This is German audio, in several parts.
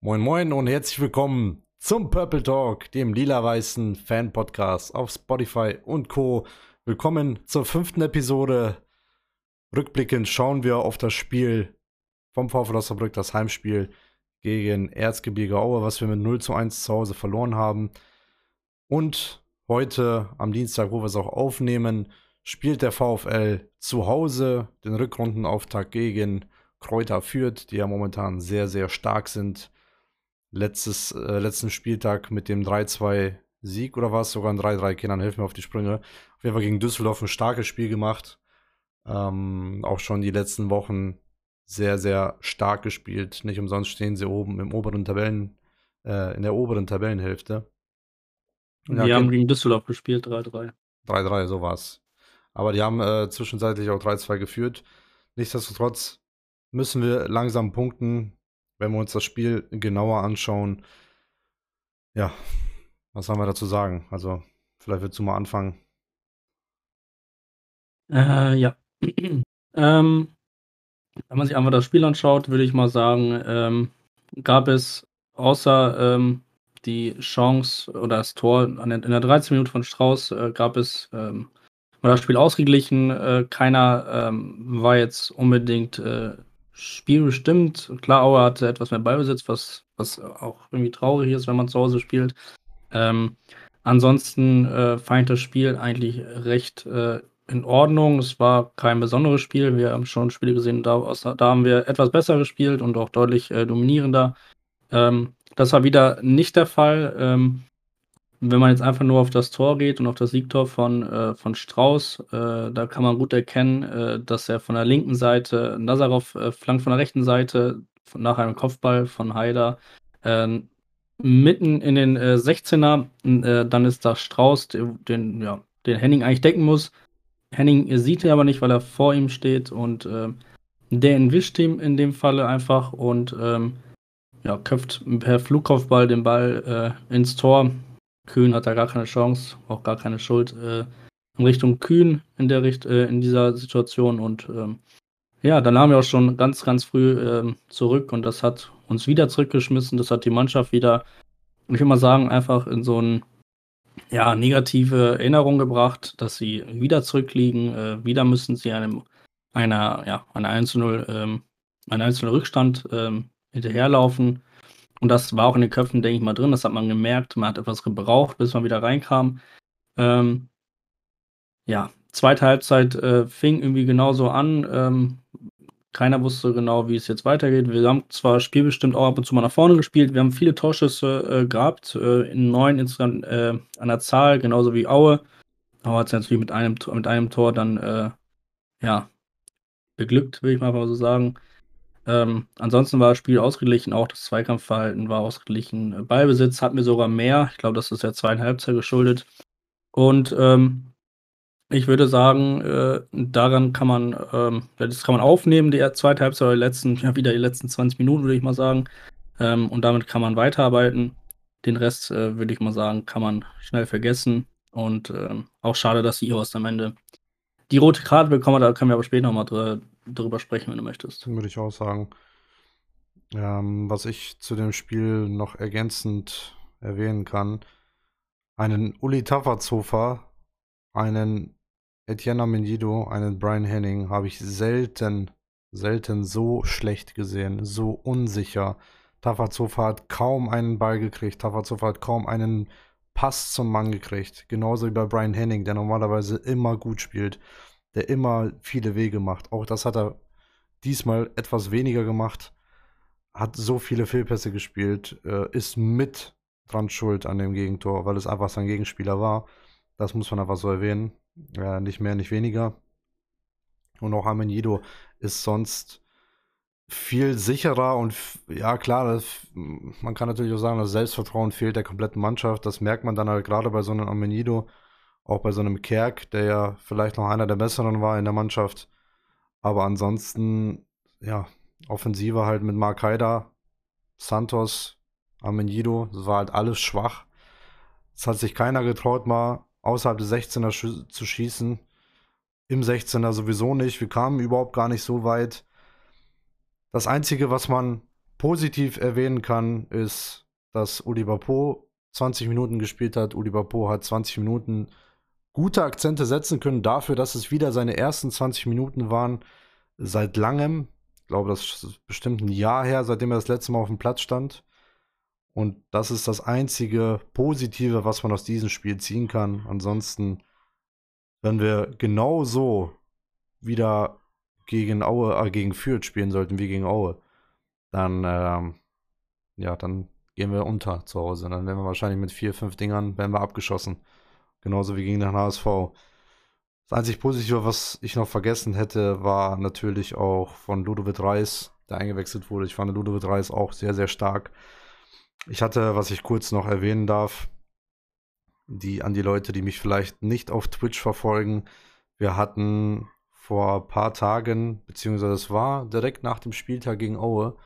Moin Moin und herzlich willkommen zum Purple Talk, dem lila-weißen Fan-Podcast auf Spotify und Co. Willkommen zur fünften Episode. Rückblickend schauen wir auf das Spiel vom VfL Osnabrück, das Heimspiel gegen Erzgebirge Aue, was wir mit 0 zu 1 zu Hause verloren haben. Und heute, am Dienstag, wo wir es auch aufnehmen, spielt der VfL zu Hause den Rückrundenauftakt gegen Kräuter Fürth, die ja momentan sehr, sehr stark sind letztes, äh, letzten Spieltag mit dem 3-2 Sieg oder war es sogar ein 3-3? Kindern, helfen mir auf die Sprünge. Auf jeden Fall gegen Düsseldorf ein starkes Spiel gemacht. Ähm, auch schon die letzten Wochen sehr, sehr stark gespielt. Nicht umsonst stehen sie oben im oberen Tabellen, äh, in der oberen Tabellenhälfte. Ja, die haben gegen Düsseldorf gespielt, 3-3. 3-3, so war's. Aber die haben äh, zwischenzeitlich auch 3-2 geführt. Nichtsdestotrotz müssen wir langsam punkten wenn wir uns das Spiel genauer anschauen, ja, was haben wir dazu sagen? Also, vielleicht willst du mal anfangen. Äh, ja. ähm, wenn man sich einfach das Spiel anschaut, würde ich mal sagen, ähm, gab es außer ähm, die Chance oder das Tor der, in der 13 Minute von Strauß, äh, gab es ähm, war das Spiel ausgeglichen. Äh, keiner ähm, war jetzt unbedingt äh, Spiel bestimmt. Klar, Aue hatte etwas mehr Ballbesitz, was, was auch irgendwie traurig ist, wenn man zu Hause spielt. Ähm, ansonsten äh, fand das Spiel eigentlich recht äh, in Ordnung. Es war kein besonderes Spiel. Wir haben schon Spiele gesehen, da, da haben wir etwas besser gespielt und auch deutlich äh, dominierender. Ähm, das war wieder nicht der Fall. Ähm, wenn man jetzt einfach nur auf das Tor geht und auf das Siegtor von, äh, von Strauß, äh, da kann man gut erkennen, äh, dass er von der linken Seite, Nazarov äh, flankt von der rechten Seite von, nach einem Kopfball von Haider ähm, mitten in den 16er. Äh, dann ist da Strauß, den, ja, den Henning eigentlich decken muss. Henning sieht er aber nicht, weil er vor ihm steht und äh, der entwischt ihm in dem Falle einfach und ähm, ja, köpft per Flugkopfball den Ball ins Tor Kühn hat da gar keine Chance, auch gar keine Schuld äh, in Richtung Kühn in der Richt äh, in dieser Situation und ähm, ja, dann haben wir auch schon ganz, ganz früh ähm, zurück und das hat uns wieder zurückgeschmissen. Das hat die Mannschaft wieder, ich will mal sagen, einfach in so ein ja, negative Erinnerung gebracht, dass sie wieder zurückliegen. Äh, wieder müssen sie einem einer, ja, einer 1-0, ähm, einen einzelnen Rückstand ähm, hinterherlaufen. Und das war auch in den Köpfen, denke ich mal, drin. Das hat man gemerkt. Man hat etwas gebraucht, bis man wieder reinkam. Ähm, ja, zweite Halbzeit äh, fing irgendwie genauso an. Ähm, keiner wusste genau, wie es jetzt weitergeht. Wir haben zwar spielbestimmt auch ab und zu mal nach vorne gespielt. Wir haben viele Torschüsse äh, gehabt, äh, in neun insgesamt äh, an der Zahl, genauso wie Aue. Aue hat es natürlich mit einem, mit einem Tor dann, äh, ja, beglückt, will ich mal so sagen. Ähm, ansonsten war das Spiel ausgeglichen, auch das Zweikampfverhalten war ausgeglichen. Ballbesitz hatten wir sogar mehr. Ich glaube, das ist der zweiten Halbzeit geschuldet. Und ähm, ich würde sagen, äh, daran kann man, ähm, das kann man aufnehmen, die zweite Halbzeit oder die letzten, ja, wieder die letzten 20 Minuten, würde ich mal sagen. Ähm, und damit kann man weiterarbeiten. Den Rest, äh, würde ich mal sagen, kann man schnell vergessen. Und ähm, auch schade, dass die Iros am Ende die rote Karte bekommen, da können wir aber später nochmal dr drüber sprechen, wenn du möchtest. Würde ich auch sagen. Ähm, was ich zu dem Spiel noch ergänzend erwähnen kann, einen Uli Tafazhofer, einen Etienne Mendido, einen Brian Henning habe ich selten, selten so schlecht gesehen, so unsicher. Tafazhofer hat kaum einen Ball gekriegt, Tafazhofer hat kaum einen Pass zum Mann gekriegt. Genauso wie bei Brian Henning, der normalerweise immer gut spielt, der immer viele Wege macht. Auch das hat er diesmal etwas weniger gemacht. Hat so viele Fehlpässe gespielt, äh, ist mit dran schuld an dem Gegentor, weil es einfach sein Gegenspieler war. Das muss man einfach so erwähnen. Äh, nicht mehr, nicht weniger. Und auch Amenido ist sonst viel sicherer und ja klar, das, man kann natürlich auch sagen, das Selbstvertrauen fehlt der kompletten Mannschaft. Das merkt man dann halt gerade bei so einem Amenido, auch bei so einem Kerk, der ja vielleicht noch einer der besseren war in der Mannschaft. Aber ansonsten, ja, Offensive halt mit Mark Haider, Santos, Amenido, das war halt alles schwach. Es hat sich keiner getraut, mal außerhalb des 16er sch zu schießen. Im 16er sowieso nicht. Wir kamen überhaupt gar nicht so weit das Einzige, was man positiv erwähnen kann, ist, dass Uli Po 20 Minuten gespielt hat. Uli Po hat 20 Minuten gute Akzente setzen können dafür, dass es wieder seine ersten 20 Minuten waren seit langem. Ich glaube, das ist bestimmt ein Jahr her, seitdem er das letzte Mal auf dem Platz stand. Und das ist das einzige Positive, was man aus diesem Spiel ziehen kann. Ansonsten, wenn wir genau so wieder gegen Aue, äh, gegen Fürth spielen sollten wie gegen Aue, dann, ähm, ja, dann gehen wir unter zu Hause. Dann werden wir wahrscheinlich mit vier, fünf Dingern werden wir abgeschossen. Genauso wie gegen den HSV. Das einzig Positive, was ich noch vergessen hätte, war natürlich auch von Ludovic Reis, der eingewechselt wurde. Ich fand Ludovic Reis auch sehr, sehr stark. Ich hatte, was ich kurz noch erwähnen darf, die an die Leute, die mich vielleicht nicht auf Twitch verfolgen. Wir hatten vor ein paar Tagen, beziehungsweise es war direkt nach dem Spieltag gegen Aue,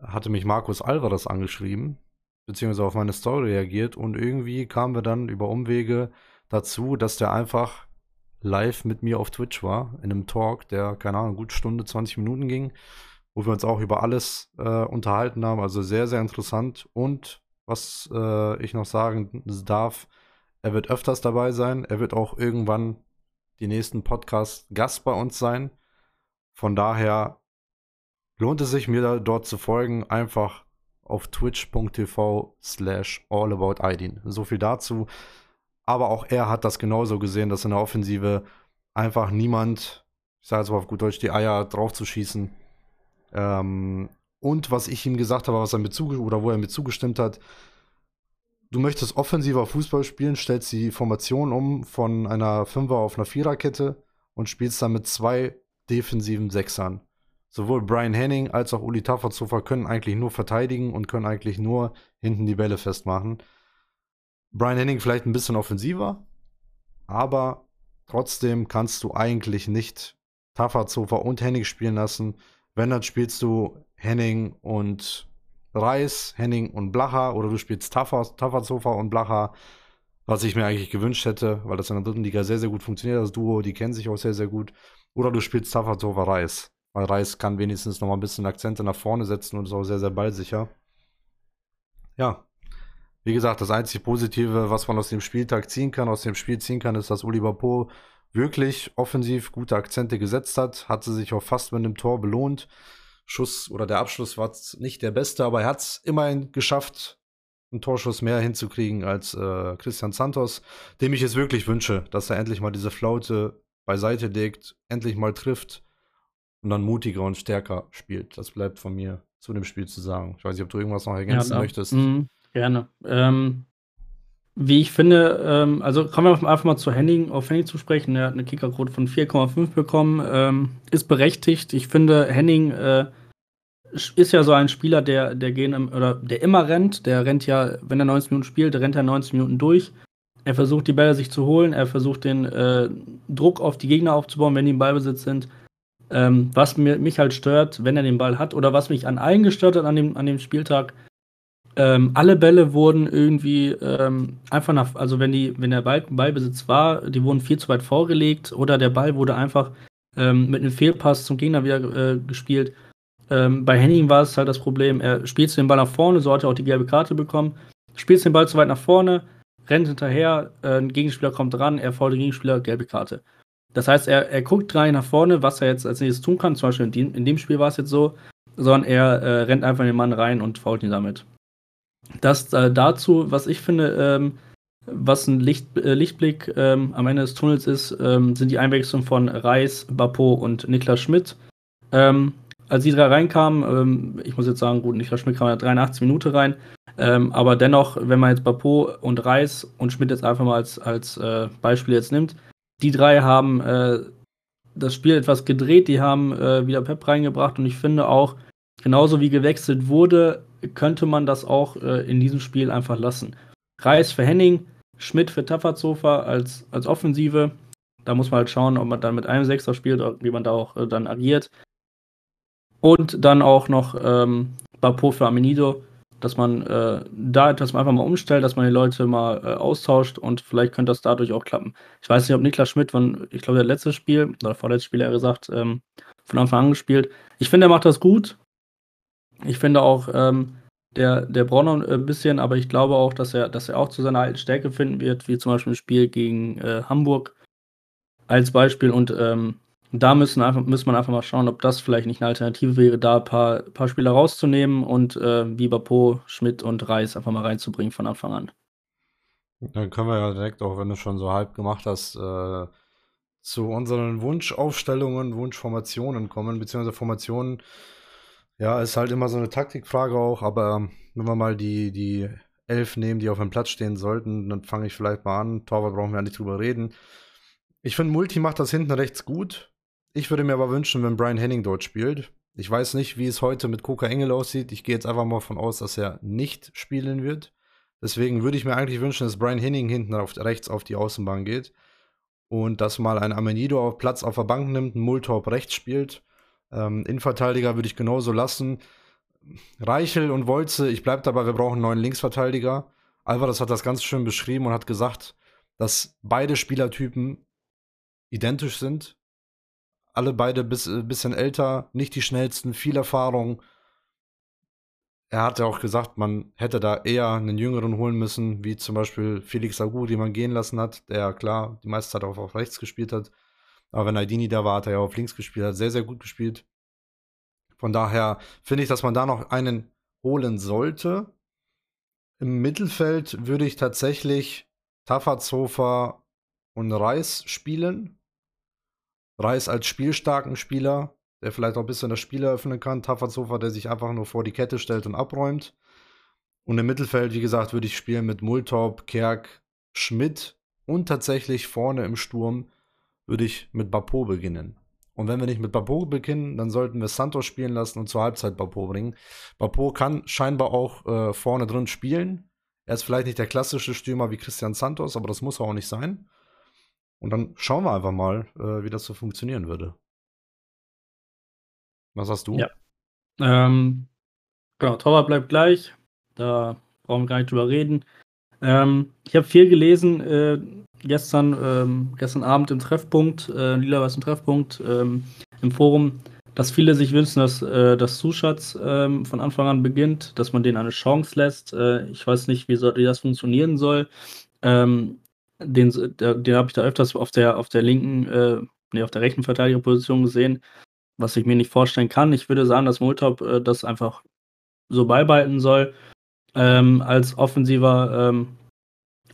hatte mich Markus Alvarez angeschrieben, beziehungsweise auf meine Story reagiert und irgendwie kamen wir dann über Umwege dazu, dass der einfach live mit mir auf Twitch war, in einem Talk, der, keine Ahnung, gut Stunde, 20 Minuten ging, wo wir uns auch über alles äh, unterhalten haben. Also sehr, sehr interessant. Und was äh, ich noch sagen darf, er wird öfters dabei sein. Er wird auch irgendwann die nächsten Podcasts Gast bei uns sein. Von daher lohnt es sich mir dort zu folgen. Einfach auf twitch.tv slash allaboutidin. So viel dazu. Aber auch er hat das genauso gesehen, dass in der Offensive einfach niemand, ich sage jetzt mal auf gut Deutsch, die Eier drauf zu schießen. Ähm, und was ich ihm gesagt habe, was er mit oder wo er mir zugestimmt hat, du möchtest offensiver Fußball spielen, stellst die Formation um von einer Fünfer auf einer Viererkette und spielst dann mit zwei defensiven Sechsern. Sowohl Brian Henning als auch Uli Tafferzofer können eigentlich nur verteidigen und können eigentlich nur hinten die Bälle festmachen. Brian Henning vielleicht ein bisschen offensiver, aber trotzdem kannst du eigentlich nicht Tafferzofer und Henning spielen lassen. Wenn, dann spielst du Henning und Reis, Henning und Blacher oder du spielst Tafferzofer und Blacher, was ich mir eigentlich gewünscht hätte, weil das in der dritten Liga sehr, sehr gut funktioniert, das Duo, die kennen sich auch sehr, sehr gut. Oder du spielst Tafferzofer Reis, weil Reis kann wenigstens noch mal ein bisschen Akzente nach vorne setzen und ist auch sehr, sehr ballsicher. Ja, wie gesagt, das einzig Positive, was man aus dem Spieltag ziehen kann, aus dem Spiel ziehen kann, ist, dass Oliver Po wirklich offensiv gute Akzente gesetzt hat, hat sie sich auch fast mit einem Tor belohnt. Schuss oder der Abschluss war nicht der beste, aber er hat es immerhin geschafft, einen Torschuss mehr hinzukriegen als äh, Christian Santos, dem ich es wirklich wünsche, dass er endlich mal diese Flaute beiseite legt, endlich mal trifft und dann mutiger und stärker spielt. Das bleibt von mir zu dem Spiel zu sagen. Ich weiß nicht, ob du irgendwas noch ergänzen ja, möchtest. Mh, gerne. Ähm, wie ich finde, ähm, also kommen wir einfach mal zu Henning, auf Henning zu sprechen. Er hat eine Kickerquote von 4,5 bekommen, ähm, ist berechtigt. Ich finde, Henning äh, ist ja so ein Spieler, der, der gehen oder der immer rennt. Der rennt ja, wenn er 90 Minuten spielt, rennt er 90 Minuten durch. Er versucht die Bälle sich zu holen, er versucht den äh, Druck auf die Gegner aufzubauen, wenn die im Ballbesitz sind. Ähm, was mir, mich halt stört, wenn er den Ball hat, oder was mich an allen gestört hat an dem, an dem Spieltag, ähm, alle Bälle wurden irgendwie ähm, einfach nach, also wenn die, wenn der Ball, Ballbesitz war, die wurden viel zu weit vorgelegt oder der Ball wurde einfach ähm, mit einem Fehlpass zum Gegner wieder äh, gespielt. Ähm, bei Henning war es halt das Problem, er spielt den Ball nach vorne, so hat er auch die gelbe Karte bekommen, spielt den Ball zu weit nach vorne, rennt hinterher, äh, ein Gegenspieler kommt dran, er fault den Gegenspieler, gelbe Karte. Das heißt, er, er guckt rein nach vorne, was er jetzt als nächstes tun kann. Zum Beispiel in dem, in dem Spiel war es jetzt so, sondern er äh, rennt einfach in den Mann rein und fault ihn damit. Das äh, dazu, was ich finde, ähm, was ein Licht, äh, Lichtblick ähm, am Ende des Tunnels ist, ähm, sind die Einwechslungen von Reis, Bapo und Niklas Schmidt. Ähm, als die drei reinkamen, ähm, ich muss jetzt sagen, gut, Niklas Schmidt kam ja 83 Minuten rein, ähm, aber dennoch, wenn man jetzt Bapo und Reis und Schmidt jetzt einfach mal als, als äh, Beispiel jetzt nimmt, die drei haben äh, das Spiel etwas gedreht, die haben äh, wieder Pep reingebracht und ich finde auch, genauso wie gewechselt wurde, könnte man das auch äh, in diesem Spiel einfach lassen. Reis für Henning, Schmidt für Tafferzofer als, als Offensive. Da muss man halt schauen, ob man dann mit einem Sechser spielt wie man da auch äh, dann agiert. Und dann auch noch ähm, Bapo für Amenido, dass man äh, da etwas einfach mal umstellt, dass man die Leute mal äh, austauscht und vielleicht könnte das dadurch auch klappen. Ich weiß nicht, ob Niklas Schmidt, wann, ich glaube, der letzte Spiel oder vorletzte Spiel, er gesagt, ähm, von Anfang an gespielt. Ich finde, er macht das gut. Ich finde auch, ähm, der, der braucht noch ein bisschen, aber ich glaube auch, dass er, dass er auch zu seiner alten Stärke finden wird, wie zum Beispiel ein Spiel gegen äh, Hamburg als Beispiel. Und ähm, da müssen, einfach, muss man einfach mal schauen, ob das vielleicht nicht eine Alternative wäre, da ein paar, paar Spieler rauszunehmen und äh, Biberpo, Schmidt und Reis einfach mal reinzubringen von Anfang an. Dann können wir ja direkt, auch wenn du schon so halb gemacht hast, äh, zu unseren Wunschaufstellungen, Wunschformationen kommen, beziehungsweise Formationen. Ja, ist halt immer so eine Taktikfrage auch, aber wenn wir mal die, die elf nehmen, die auf dem Platz stehen sollten, dann fange ich vielleicht mal an. Torwart brauchen wir ja nicht drüber reden. Ich finde, Multi macht das hinten rechts gut. Ich würde mir aber wünschen, wenn Brian Henning dort spielt. Ich weiß nicht, wie es heute mit Koka Engel aussieht. Ich gehe jetzt einfach mal davon aus, dass er nicht spielen wird. Deswegen würde ich mir eigentlich wünschen, dass Brian Henning hinten auf, rechts auf die Außenbahn geht und dass mal ein Amenido auf Platz auf der Bank nimmt, ein Multorp rechts spielt. Ähm, Innenverteidiger würde ich genauso lassen. Reichel und Wolze, ich bleibe dabei, wir brauchen einen neuen Linksverteidiger. Alvarez hat das ganz schön beschrieben und hat gesagt, dass beide Spielertypen identisch sind. Alle beide bis, äh, bisschen älter, nicht die schnellsten, viel Erfahrung er hat ja auch gesagt, man hätte da eher einen Jüngeren holen müssen, wie zum Beispiel Felix Agu, den man gehen lassen hat, der klar die meiste Zeit auch auf rechts gespielt hat. Aber wenn Aidini da war, hat er ja auf links gespielt, hat sehr, sehr gut gespielt. Von daher finde ich, dass man da noch einen holen sollte. Im Mittelfeld würde ich tatsächlich Tafazhofer und Reis spielen. Reis als spielstarken Spieler, der vielleicht auch ein bisschen das Spiel eröffnen kann. Tafferzofer, der sich einfach nur vor die Kette stellt und abräumt. Und im Mittelfeld, wie gesagt, würde ich spielen mit Multorp, Kerk, Schmidt und tatsächlich vorne im Sturm würde ich mit Bapo beginnen. Und wenn wir nicht mit Bapo beginnen, dann sollten wir Santos spielen lassen und zur Halbzeit Bapo bringen. Bapo kann scheinbar auch äh, vorne drin spielen. Er ist vielleicht nicht der klassische Stürmer wie Christian Santos, aber das muss er auch nicht sein. Und dann schauen wir einfach mal, äh, wie das so funktionieren würde. Was hast du? Ja. Ähm, genau, Torwart bleibt gleich. Da brauchen wir gar nicht drüber reden. Ähm, ich habe viel gelesen äh, gestern, ähm, gestern Abend im Treffpunkt, äh, Lila was im Treffpunkt, ähm, im Forum, dass viele sich wünschen, dass, äh, dass Zuschatz ähm, von Anfang an beginnt, dass man denen eine Chance lässt. Äh, ich weiß nicht, wie, soll, wie das funktionieren soll. Ähm, den den habe ich da öfters auf der, auf der linken, äh, nee, auf der rechten Verteidigerposition gesehen was ich mir nicht vorstellen kann. Ich würde sagen, dass Moltop äh, das einfach so beibehalten soll ähm, als offensiver ähm,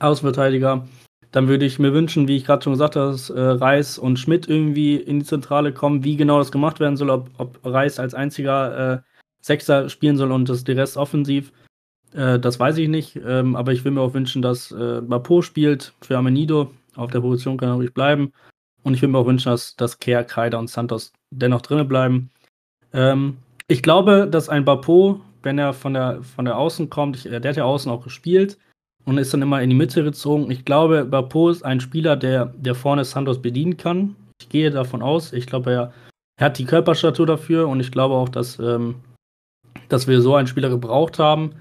Außenverteidiger. Dann würde ich mir wünschen, wie ich gerade schon gesagt habe, dass äh, Reis und Schmidt irgendwie in die Zentrale kommen. Wie genau das gemacht werden soll, ob, ob Reis als einziger äh, Sechser spielen soll und das der Rest offensiv, äh, das weiß ich nicht. Ähm, aber ich will mir auch wünschen, dass äh, Bapo spielt für Amenido. Auf der Position kann er ruhig bleiben. Und ich würde mir auch wünschen, dass, dass Kerr, Kreider und Santos dennoch drinnen bleiben. Ähm, ich glaube, dass ein Bapo, wenn er von der, von der Außen kommt, ich, der hat ja außen auch gespielt und ist dann immer in die Mitte gezogen. Ich glaube, Bapo ist ein Spieler, der, der vorne Santos bedienen kann. Ich gehe davon aus. Ich glaube, er, er hat die Körperstatur dafür und ich glaube auch, dass, ähm, dass wir so einen Spieler gebraucht haben.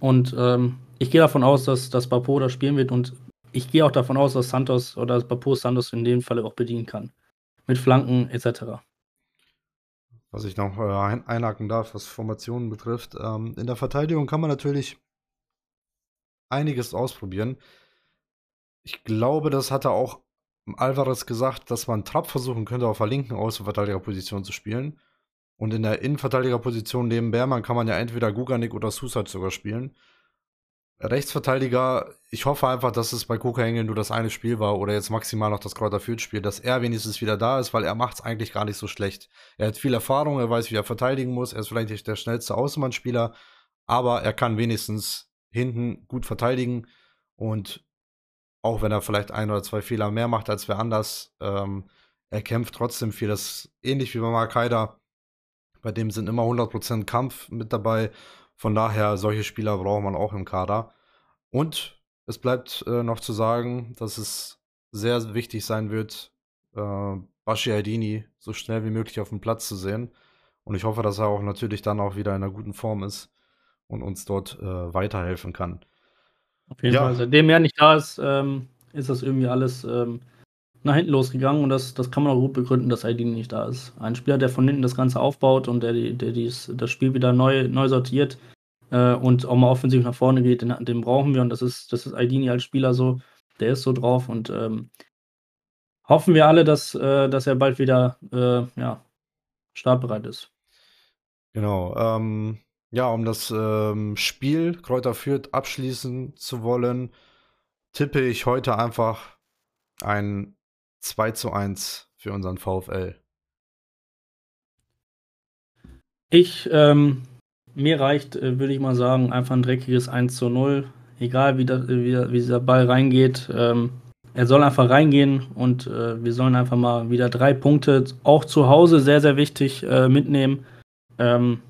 Und ähm, ich gehe davon aus, dass, dass Bapo das spielen wird und ich gehe auch davon aus, dass Santos oder dass Bapo Santos in dem Falle auch bedienen kann. Mit Flanken etc. Was ich noch äh, einhaken darf, was Formationen betrifft. Ähm, in der Verteidigung kann man natürlich einiges ausprobieren. Ich glaube, das hatte auch Alvarez gesagt, dass man Trapp versuchen könnte, auf der linken Außenverteidigerposition zu spielen. Und in der Innenverteidigerposition neben Bermann kann man ja entweder Guganik oder Susat sogar spielen. Rechtsverteidiger, ich hoffe einfach, dass es bei Koka Engel nur das eine Spiel war oder jetzt maximal noch das Kräuter Spiel, dass er wenigstens wieder da ist, weil er macht es eigentlich gar nicht so schlecht. Er hat viel Erfahrung, er weiß, wie er verteidigen muss, er ist vielleicht nicht der schnellste Außenbahnspieler, aber er kann wenigstens hinten gut verteidigen und auch wenn er vielleicht ein oder zwei Fehler mehr macht als wer anders, ähm, er kämpft trotzdem viel. Das ähnlich wie bei Mark Haider. Bei dem sind immer 100% Kampf mit dabei von daher, solche Spieler braucht man auch im Kader. Und es bleibt äh, noch zu sagen, dass es sehr wichtig sein wird, äh, Bashi Aidini so schnell wie möglich auf dem Platz zu sehen. Und ich hoffe, dass er auch natürlich dann auch wieder in einer guten Form ist und uns dort äh, weiterhelfen kann. Auf jeden ja. Fall. Seitdem er nicht da ist, ähm, ist das irgendwie alles ähm, nach hinten losgegangen und das, das kann man auch gut begründen, dass Aidini nicht da ist. Ein Spieler, der von hinten das Ganze aufbaut und der, der dies, das Spiel wieder neu, neu sortiert äh, und auch mal offensiv nach vorne geht, den, den brauchen wir und das ist, das ist Aidini als Spieler so, der ist so drauf und ähm, hoffen wir alle, dass, äh, dass er bald wieder äh, ja, startbereit ist. Genau. Ähm, ja, um das ähm, Spiel Kräuter Fürth abschließen zu wollen, tippe ich heute einfach ein 2 zu 1 für unseren VfL. Ich, ähm, mir reicht, äh, würde ich mal sagen, einfach ein dreckiges 1 zu 0. Egal wie, das, wie, wie dieser Ball reingeht. Ähm, er soll einfach reingehen und äh, wir sollen einfach mal wieder drei Punkte, auch zu Hause sehr, sehr wichtig, äh, mitnehmen. Ähm,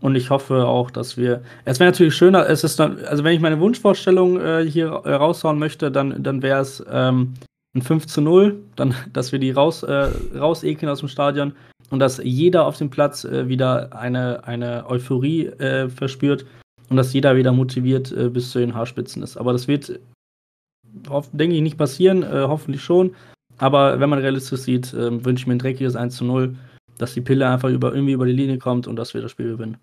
und ich hoffe auch, dass wir. Es wäre natürlich schöner, es ist dann, also wenn ich meine Wunschvorstellung äh, hier äh, raushauen möchte, dann, dann wäre es ähm, ein 5 zu 0, dann, dass wir die raus, äh, rausekeln aus dem Stadion und dass jeder auf dem Platz äh, wieder eine, eine Euphorie äh, verspürt und dass jeder wieder motiviert äh, bis zu den Haarspitzen ist. Aber das wird, denke ich, nicht passieren, hoffentlich schon. Aber wenn man realistisch sieht, wünsche ich mir ein dreckiges 1 zu 0, dass die Pille einfach über, irgendwie über die Linie kommt und dass wir das Spiel gewinnen.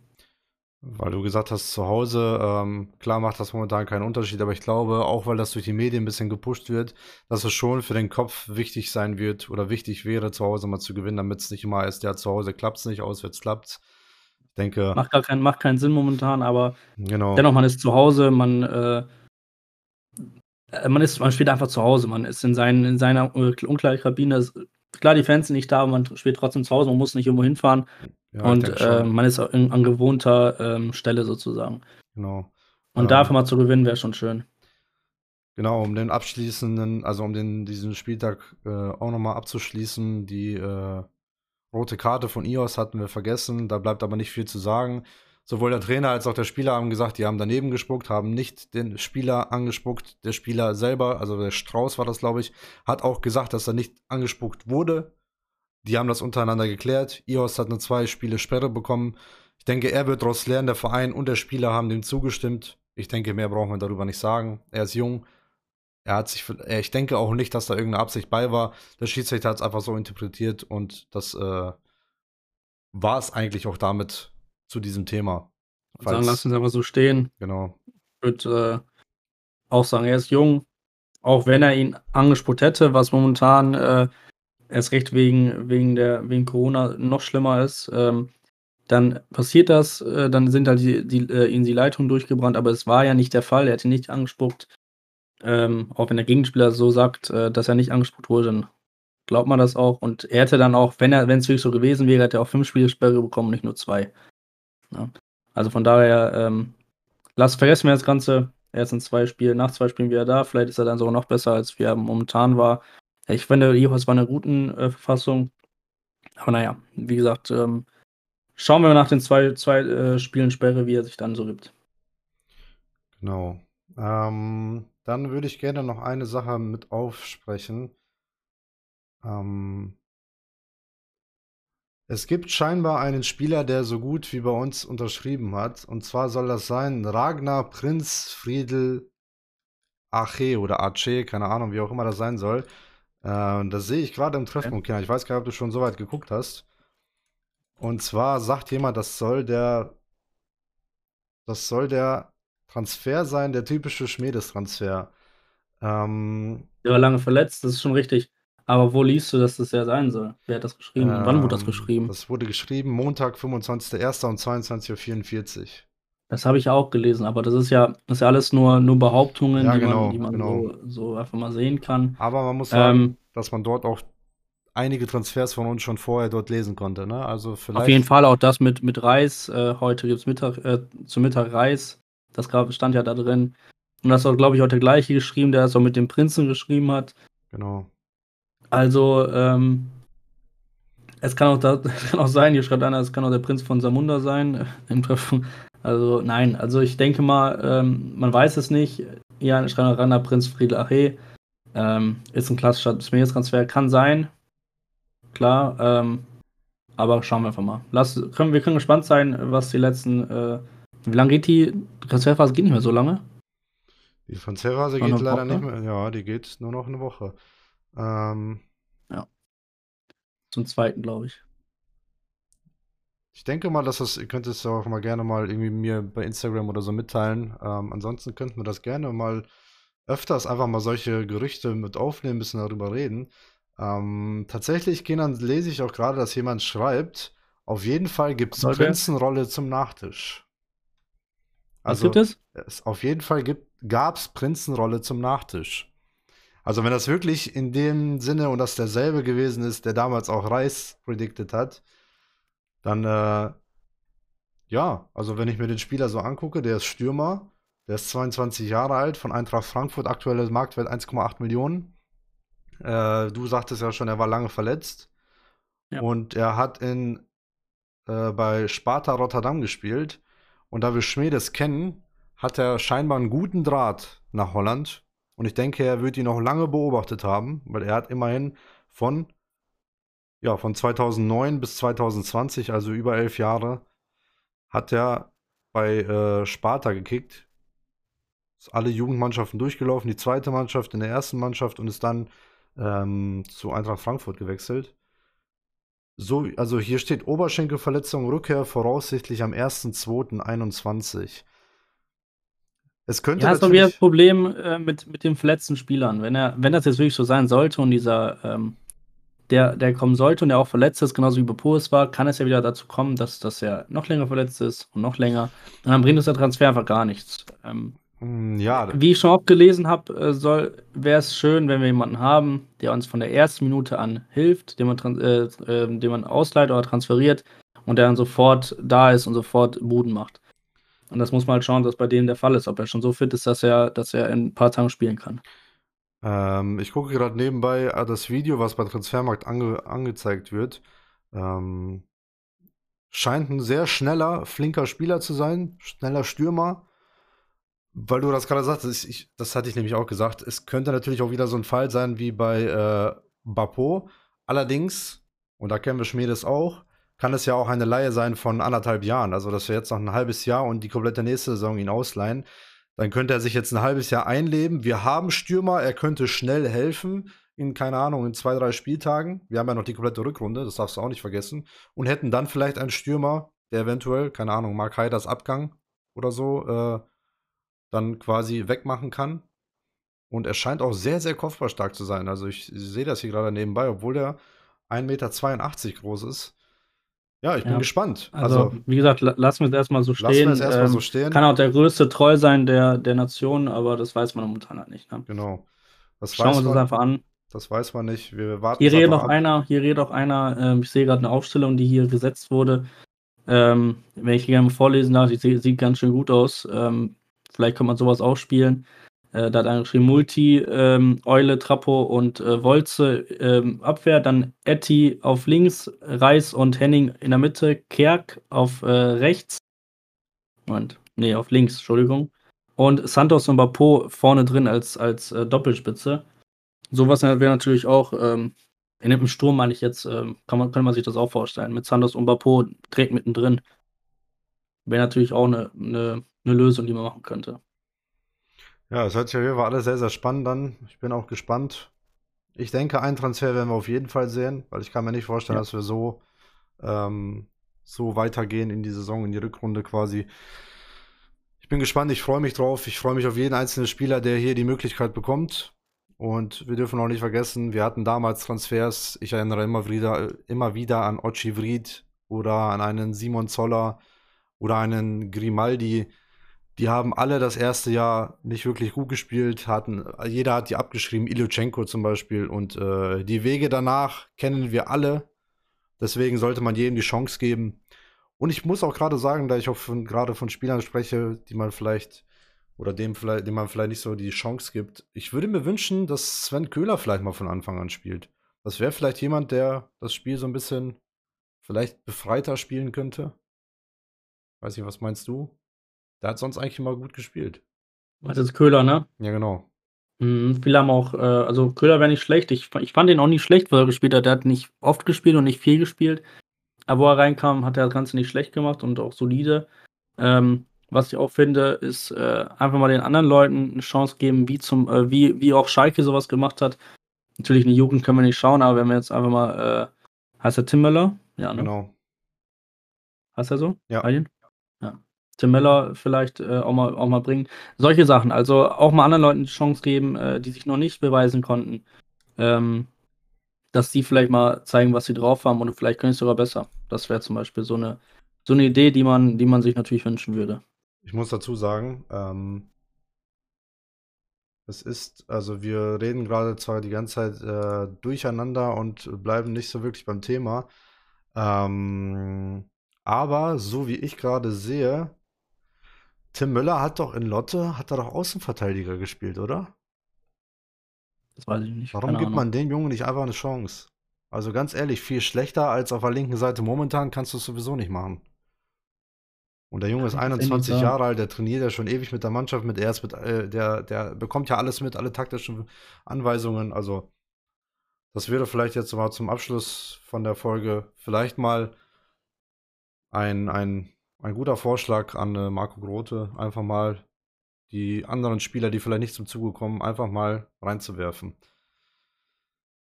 Weil du gesagt hast, zu Hause, ähm, klar macht das momentan keinen Unterschied, aber ich glaube, auch weil das durch die Medien ein bisschen gepusht wird, dass es schon für den Kopf wichtig sein wird oder wichtig wäre, zu Hause mal zu gewinnen, damit es nicht immer ist, ja, zu Hause klappt es nicht, auswärts klappt Ich denke. Macht gar keinen, macht keinen Sinn momentan, aber genau. dennoch, man ist zu Hause, man, äh, man ist, man spielt einfach zu Hause, man ist in, seinen, in seiner äh, Umkleidekabine. Klar, die Fans sind nicht da, aber man spielt trotzdem zu Hause, man muss nicht irgendwo hinfahren. Ja, und äh, man ist in, an gewohnter ähm, Stelle sozusagen. Genau. Und ähm, dafür mal zu gewinnen, wäre schon schön. Genau, um den abschließenden, also um den, diesen Spieltag äh, auch nochmal abzuschließen, die äh, rote Karte von IOS hatten wir vergessen, da bleibt aber nicht viel zu sagen. Sowohl der Trainer als auch der Spieler haben gesagt, die haben daneben gespuckt, haben nicht den Spieler angespuckt. Der Spieler selber, also der Strauß war das, glaube ich, hat auch gesagt, dass er nicht angespuckt wurde. Die haben das untereinander geklärt. Ios hat eine zwei Spiele Sperre bekommen. Ich denke, er wird daraus lernen. Der Verein und der Spieler haben dem zugestimmt. Ich denke, mehr brauchen wir darüber nicht sagen. Er ist jung. Er hat sich, ich denke auch nicht, dass da irgendeine Absicht bei war. Der Schiedsrichter hat es einfach so interpretiert und das äh, war es eigentlich auch damit zu diesem Thema. Falls, sagen, lassen Sie einfach so stehen. Genau. Ich würde äh, auch sagen, er ist jung. Auch wenn er ihn angespuckt hätte, was momentan äh, erst recht wegen, wegen, der, wegen Corona noch schlimmer ist, ähm, dann passiert das, äh, dann sind halt die, die, äh, ihnen die Leitungen durchgebrannt, aber es war ja nicht der Fall, er hat ihn nicht angespuckt. Ähm, auch wenn der Gegenspieler so sagt, äh, dass er nicht angespuckt wurde, dann glaubt man das auch. Und er hätte dann auch, wenn er, wenn es wirklich so gewesen wäre, hätte er auch fünf Spiele Sperre bekommen, nicht nur zwei. Ja. Also von daher, ähm, lass, vergessen wir das Ganze. Er ist in zwei Spielen, nach zwei Spielen wieder da. Vielleicht ist er dann sogar noch besser, als wir momentan war. Ich finde, Jehovas war in einer guten äh, Verfassung. Aber naja, wie gesagt, ähm, schauen wir nach den zwei, zwei äh, Spielen Sperre, wie er sich dann so gibt. Genau. Ähm, dann würde ich gerne noch eine Sache mit aufsprechen. Ähm, es gibt scheinbar einen Spieler, der so gut wie bei uns unterschrieben hat. Und zwar soll das sein Ragnar Prinz Friedel Ache oder Ache, keine Ahnung, wie auch immer das sein soll. Äh, das sehe ich gerade im Treffpunkt, okay. Ich weiß gar nicht, ob du schon so weit geguckt hast. Und zwar sagt jemand, das soll der. Das soll der Transfer sein, der typische Schmiedestransfer. Ähm, der war lange verletzt, das ist schon richtig. Aber wo liest du, dass das ja sein soll? Wer hat das geschrieben? Ähm, Wann wurde das ähm, geschrieben? Das wurde geschrieben Montag, 25.01. um 22.44 Uhr. Das habe ich auch gelesen, aber das ist ja, das ist ja alles nur, nur Behauptungen, ja, die genau, man, die man genau. so, so, einfach mal sehen kann. Aber man muss sagen, ähm, dass man dort auch einige Transfers von uns schon vorher dort lesen konnte. Ne? Also vielleicht auf jeden Fall auch das mit, mit Reis. Äh, heute gibt es Mittag, äh, zum Mittag Reis. Das stand ja da drin. Und das war, glaube ich, auch der gleiche geschrieben, der das auch mit dem Prinzen geschrieben hat. Genau. Also, ähm, es kann auch, da, kann auch sein, hier schreibt einer, es kann auch der Prinz von Samunda sein äh, im Treffen. Also nein, also ich denke mal, ähm, man weiß es nicht. Ja, schreibt Randa Prinz Friedel Ache. Ähm, ist ein klassischer Transfer, kann sein. Klar, ähm, aber schauen wir einfach mal. Lass, können, wir können gespannt sein, was die letzten. Äh, wie lange geht die Transferphase? Geht nicht mehr so lange. Die Transferphase geht leider nicht mehr. Ja, die geht nur noch eine Woche. Ähm. Zum zweiten, glaube ich. Ich denke mal, dass das, ihr könnt es auch mal gerne mal irgendwie mir bei Instagram oder so mitteilen. Ähm, ansonsten könnten wir das gerne mal öfters einfach mal solche Gerüchte mit aufnehmen, ein bisschen darüber reden. Ähm, tatsächlich, Kindern, lese ich auch gerade, dass jemand schreibt, auf jeden Fall gibt es Prinzenrolle zum Nachtisch. Also, Was gibt es? es auf jeden Fall gab es Prinzenrolle zum Nachtisch. Also wenn das wirklich in dem Sinne und das derselbe gewesen ist, der damals auch Reis predicted hat, dann äh, ja, also wenn ich mir den Spieler so angucke, der ist Stürmer, der ist 22 Jahre alt, von Eintracht Frankfurt, aktuelle Marktwert 1,8 Millionen. Äh, du sagtest ja schon, er war lange verletzt. Ja. Und er hat in, äh, bei Sparta Rotterdam gespielt. Und da wir Schmedes kennen, hat er scheinbar einen guten Draht nach Holland. Und ich denke, er wird ihn noch lange beobachtet haben, weil er hat immerhin von, ja, von 2009 bis 2020, also über elf Jahre, hat er bei äh, Sparta gekickt. Ist alle Jugendmannschaften durchgelaufen, die zweite Mannschaft in der ersten Mannschaft und ist dann ähm, zu Eintracht Frankfurt gewechselt. So, also hier steht Oberschenkelverletzung, Rückkehr voraussichtlich am 1.2.21. Es könnte ja, ist doch wieder das Problem äh, mit, mit den verletzten Spielern. Wenn, er, wenn das jetzt wirklich so sein sollte und dieser, ähm, der, der kommen sollte und der auch verletzt ist, genauso wie Bepo es war, kann es ja wieder dazu kommen, dass, dass er noch länger verletzt ist und noch länger. Und dann bringt es der Transfer einfach gar nichts. Ähm, hm, ja. Wie ich schon oft gelesen habe, äh, wäre es schön, wenn wir jemanden haben, der uns von der ersten Minute an hilft, den man, äh, äh, den man ausleiht oder transferiert und der dann sofort da ist und sofort Buden macht. Und das muss man halt schauen, dass bei dem der Fall ist, ob er schon so fit ist, dass er, dass er in ein paar Tagen spielen kann. Ähm, ich gucke gerade nebenbei äh, das Video, was bei Transfermarkt ange angezeigt wird. Ähm, scheint ein sehr schneller, flinker Spieler zu sein, schneller Stürmer. Weil du das gerade sagtest, ich, das hatte ich nämlich auch gesagt, es könnte natürlich auch wieder so ein Fall sein wie bei äh, Bapo. Allerdings, und da kennen wir Schmiedes auch, kann es ja auch eine Laie sein von anderthalb Jahren. Also, dass wir jetzt noch ein halbes Jahr und die komplette nächste Saison ihn ausleihen. Dann könnte er sich jetzt ein halbes Jahr einleben. Wir haben Stürmer, er könnte schnell helfen in, keine Ahnung, in zwei, drei Spieltagen. Wir haben ja noch die komplette Rückrunde, das darfst du auch nicht vergessen. Und hätten dann vielleicht einen Stürmer, der eventuell, keine Ahnung, Mark Haiders Abgang oder so, äh, dann quasi wegmachen kann. Und er scheint auch sehr, sehr kopfballstark zu sein. Also ich sehe das hier gerade nebenbei, obwohl der 1,82 Meter groß ist. Ja, ich bin ja. gespannt. Also, also, wie gesagt, lassen wir es erstmal so stehen. Lassen wir es ähm, so stehen. Kann auch der größte Treu sein der, der Nation, aber das weiß man momentan halt nicht. Ne? Genau. Das Schauen wir uns das einfach an. Das weiß man nicht. Wir warten hier redet auch einer, hier redet auch einer, ähm, ich sehe gerade eine Aufstellung, die hier gesetzt wurde. Ähm, wenn ich die gerne mal vorlesen darf, die sieht ganz schön gut aus. Ähm, vielleicht kann man sowas auch spielen. Äh, da hat einer geschrieben Multi, ähm, Eule, Trappo und äh, Wolze ähm, Abwehr, dann Etty auf links, Reis und Henning in der Mitte, Kerk auf äh, rechts. Und, nee, auf links, Entschuldigung. Und Santos und Bapo vorne drin als, als äh, Doppelspitze. Sowas wäre natürlich auch, ähm, in dem Sturm meine ich jetzt, ähm, kann, man, kann man sich das auch vorstellen. Mit Santos und Bapo direkt mittendrin. Wäre natürlich auch eine, eine, eine Lösung, die man machen könnte. Ja, es hört sich auf jeden Fall alles sehr, sehr spannend an. Ich bin auch gespannt. Ich denke, einen Transfer werden wir auf jeden Fall sehen, weil ich kann mir nicht vorstellen, ja. dass wir so, ähm, so weitergehen in die Saison, in die Rückrunde quasi. Ich bin gespannt, ich freue mich drauf. Ich freue mich auf jeden einzelnen Spieler, der hier die Möglichkeit bekommt. Und wir dürfen auch nicht vergessen, wir hatten damals Transfers. Ich erinnere immer wieder, immer wieder an Ochi Vried oder an einen Simon Zoller oder einen Grimaldi die haben alle das erste Jahr nicht wirklich gut gespielt, hatten, jeder hat die abgeschrieben, Ilyuchenko zum Beispiel. Und äh, die Wege danach kennen wir alle. Deswegen sollte man jedem die Chance geben. Und ich muss auch gerade sagen, da ich auch gerade von Spielern spreche, die man vielleicht oder dem vielleicht, dem man vielleicht nicht so die Chance gibt. Ich würde mir wünschen, dass Sven Köhler vielleicht mal von Anfang an spielt. Das wäre vielleicht jemand, der das Spiel so ein bisschen vielleicht befreiter spielen könnte. Weiß nicht, was meinst du? Der hat sonst eigentlich immer gut gespielt. Das ist Köhler, ne? Ja, genau. Mhm, viele haben auch, äh, also Köhler wäre nicht schlecht. Ich, ich fand ihn auch nicht schlecht, wo er gespielt hat. Der hat nicht oft gespielt und nicht viel gespielt. Aber wo er reinkam, hat er das Ganze nicht schlecht gemacht und auch solide. Ähm, was ich auch finde, ist äh, einfach mal den anderen Leuten eine Chance geben, wie zum, äh, wie, wie auch Schalke sowas gemacht hat. natürlich in die Jugend können wir nicht schauen, aber wenn wir jetzt einfach mal, äh, heißt er Tim Möller? Ja, ne? Genau. Heißt er so? Ja. Alien? Tim Möller vielleicht äh, auch, mal, auch mal bringen. Solche Sachen. Also auch mal anderen Leuten die Chance geben, äh, die sich noch nicht beweisen konnten. Ähm, dass die vielleicht mal zeigen, was sie drauf haben und vielleicht können sie sogar besser. Das wäre zum Beispiel so eine, so eine Idee, die man, die man sich natürlich wünschen würde. Ich muss dazu sagen, ähm, es ist, also wir reden gerade zwar die ganze Zeit äh, durcheinander und bleiben nicht so wirklich beim Thema. Ähm, aber so wie ich gerade sehe, Tim Müller hat doch in Lotte, hat er doch Außenverteidiger gespielt, oder? Das weiß ich nicht. Warum keine gibt Ahnung. man dem Jungen nicht einfach eine Chance? Also ganz ehrlich, viel schlechter als auf der linken Seite momentan kannst du es sowieso nicht machen. Und der Junge ist Kann ich nicht 21 sagen. Jahre alt, der trainiert ja schon ewig mit der Mannschaft, mit er ist mit, äh, der, der bekommt ja alles mit, alle taktischen Anweisungen. Also, das wäre vielleicht jetzt mal zum Abschluss von der Folge vielleicht mal ein, ein, ein guter Vorschlag an äh, Marco Grote, einfach mal die anderen Spieler, die vielleicht nicht zum Zuge kommen, einfach mal reinzuwerfen.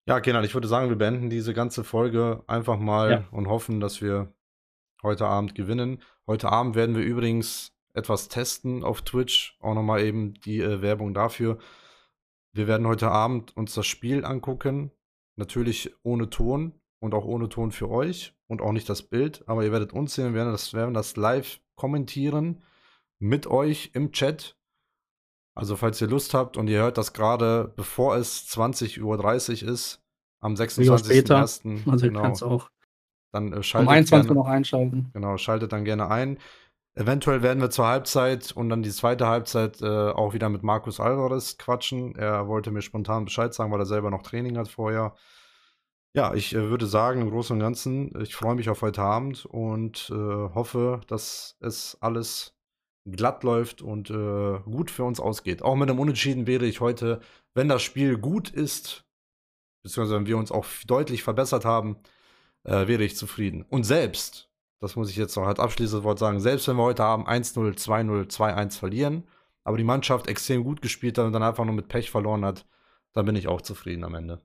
Ja, Kenan, ich würde sagen, wir beenden diese ganze Folge einfach mal Ja. und hoffen, dass wir heute Abend gewinnen. Heute Abend werden wir übrigens etwas testen auf Twitch. Auch nochmal eben die äh, Werbung dafür. Wir werden heute Abend uns das Spiel angucken. Natürlich ohne Ton und auch ohne Ton für euch und auch nicht das Bild. Aber ihr werdet uns sehen, wir werden das, werden das live kommentieren mit euch im Chat. Also falls ihr Lust habt und ihr hört das gerade, bevor es 20.30 Uhr ist, am Lieber später. 26.01. Also genau, kannst auch dann äh, um schaltet 21 gerne, noch einschalten. Genau, schaltet dann gerne ein. Eventuell werden wir zur Halbzeit und dann die zweite Halbzeit äh, auch wieder mit Markus Alvarez quatschen. Er wollte mir spontan Bescheid sagen, weil er selber noch Training hat vorher. Ja, ich äh, würde sagen, im Großen und Ganzen, ich freue mich auf heute Abend und äh, hoffe, dass es alles glatt läuft und äh, gut für uns ausgeht. Auch mit einem Unentschieden wäre ich heute, wenn das Spiel gut ist, beziehungsweise wenn wir uns auch deutlich verbessert haben, äh, wäre ich zufrieden. Und selbst, das muss ich jetzt noch als abschließendes Wort sagen, selbst wenn wir heute Abend 1-0, 2-0, 2-1 verlieren, aber die Mannschaft extrem gut gespielt hat und dann einfach nur mit Pech verloren hat, dann bin ich auch zufrieden am Ende.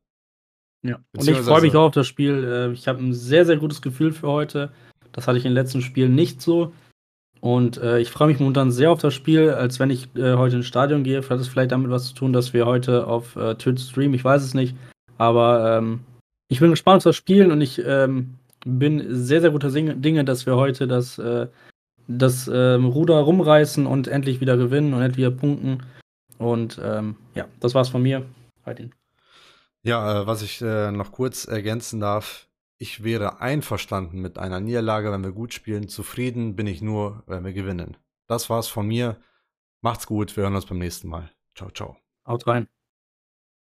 Ja. Und ich freue mich auch auf das Spiel. Äh, Ich habe ein sehr, sehr gutes Gefühl für heute. Das hatte ich in den letzten Spielen nicht so. Und äh, ich freue mich momentan sehr auf das Spiel, als wenn ich äh, heute ins Stadion gehe. Hat es vielleicht damit was zu tun, dass wir heute auf äh, Twitch streamen? Ich weiß es nicht. Aber ähm, ich bin gespannt auf das Spiel und ich ähm, bin sehr, sehr guter Dinge, dass wir heute das, äh, das ähm, Ruder rumreißen und endlich wieder gewinnen und endlich wieder punkten. Und ähm, ja, das war's von mir. Halt Ja, äh, was ich äh, noch kurz ergänzen darf, ich wäre einverstanden mit einer Niederlage, wenn wir gut spielen. Zufrieden bin ich nur, wenn wir gewinnen. Das war's von mir. Macht's gut, wir hören uns beim nächsten Mal. Ciao, ciao. Haut rein.